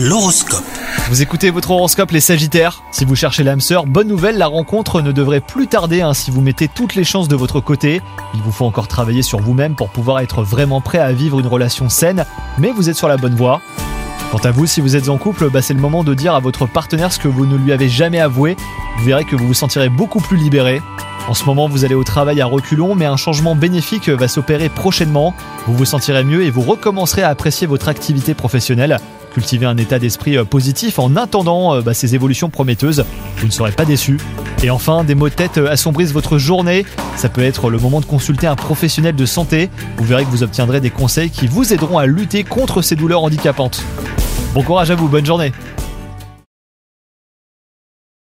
L'horoscope. Vous écoutez votre horoscope les Sagittaires Si vous cherchez l'âme sœur, bonne nouvelle, la rencontre ne devrait plus tarder hein, si vous mettez toutes les chances de votre côté. Il vous faut encore travailler sur vous-même pour pouvoir être vraiment prêt à vivre une relation saine, mais vous êtes sur la bonne voie. Quant à vous, si vous êtes en couple, bah, c'est le moment de dire à votre partenaire ce que vous ne lui avez jamais avoué. Vous verrez que vous vous sentirez beaucoup plus libéré. En ce moment, vous allez au travail à reculons, mais un changement bénéfique va s'opérer prochainement. Vous vous sentirez mieux et vous recommencerez à apprécier votre activité professionnelle. Cultivez un état d'esprit euh, positif en attendant euh, bah, ces évolutions prometteuses. Vous ne serez pas déçu. Et enfin, des maux de tête euh, assombrissent votre journée. Ça peut être le moment de consulter un professionnel de santé. Vous verrez que vous obtiendrez des conseils qui vous aideront à lutter contre ces douleurs handicapantes. Bon courage à vous, bonne journée